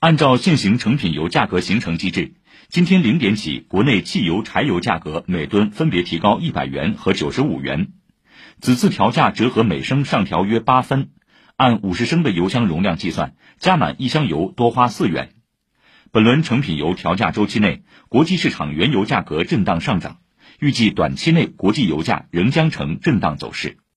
按照现行成品油价格形成机制今天零点起国内汽油柴油价格每吨分别提高一百元和九十五元。此次调价折合每升上调约八分按五十升的油箱容量计算加满一箱油多花四元。本轮成品油调价周期内国际市场原油价格震荡上涨预计短期内国际油价仍将呈震荡走势。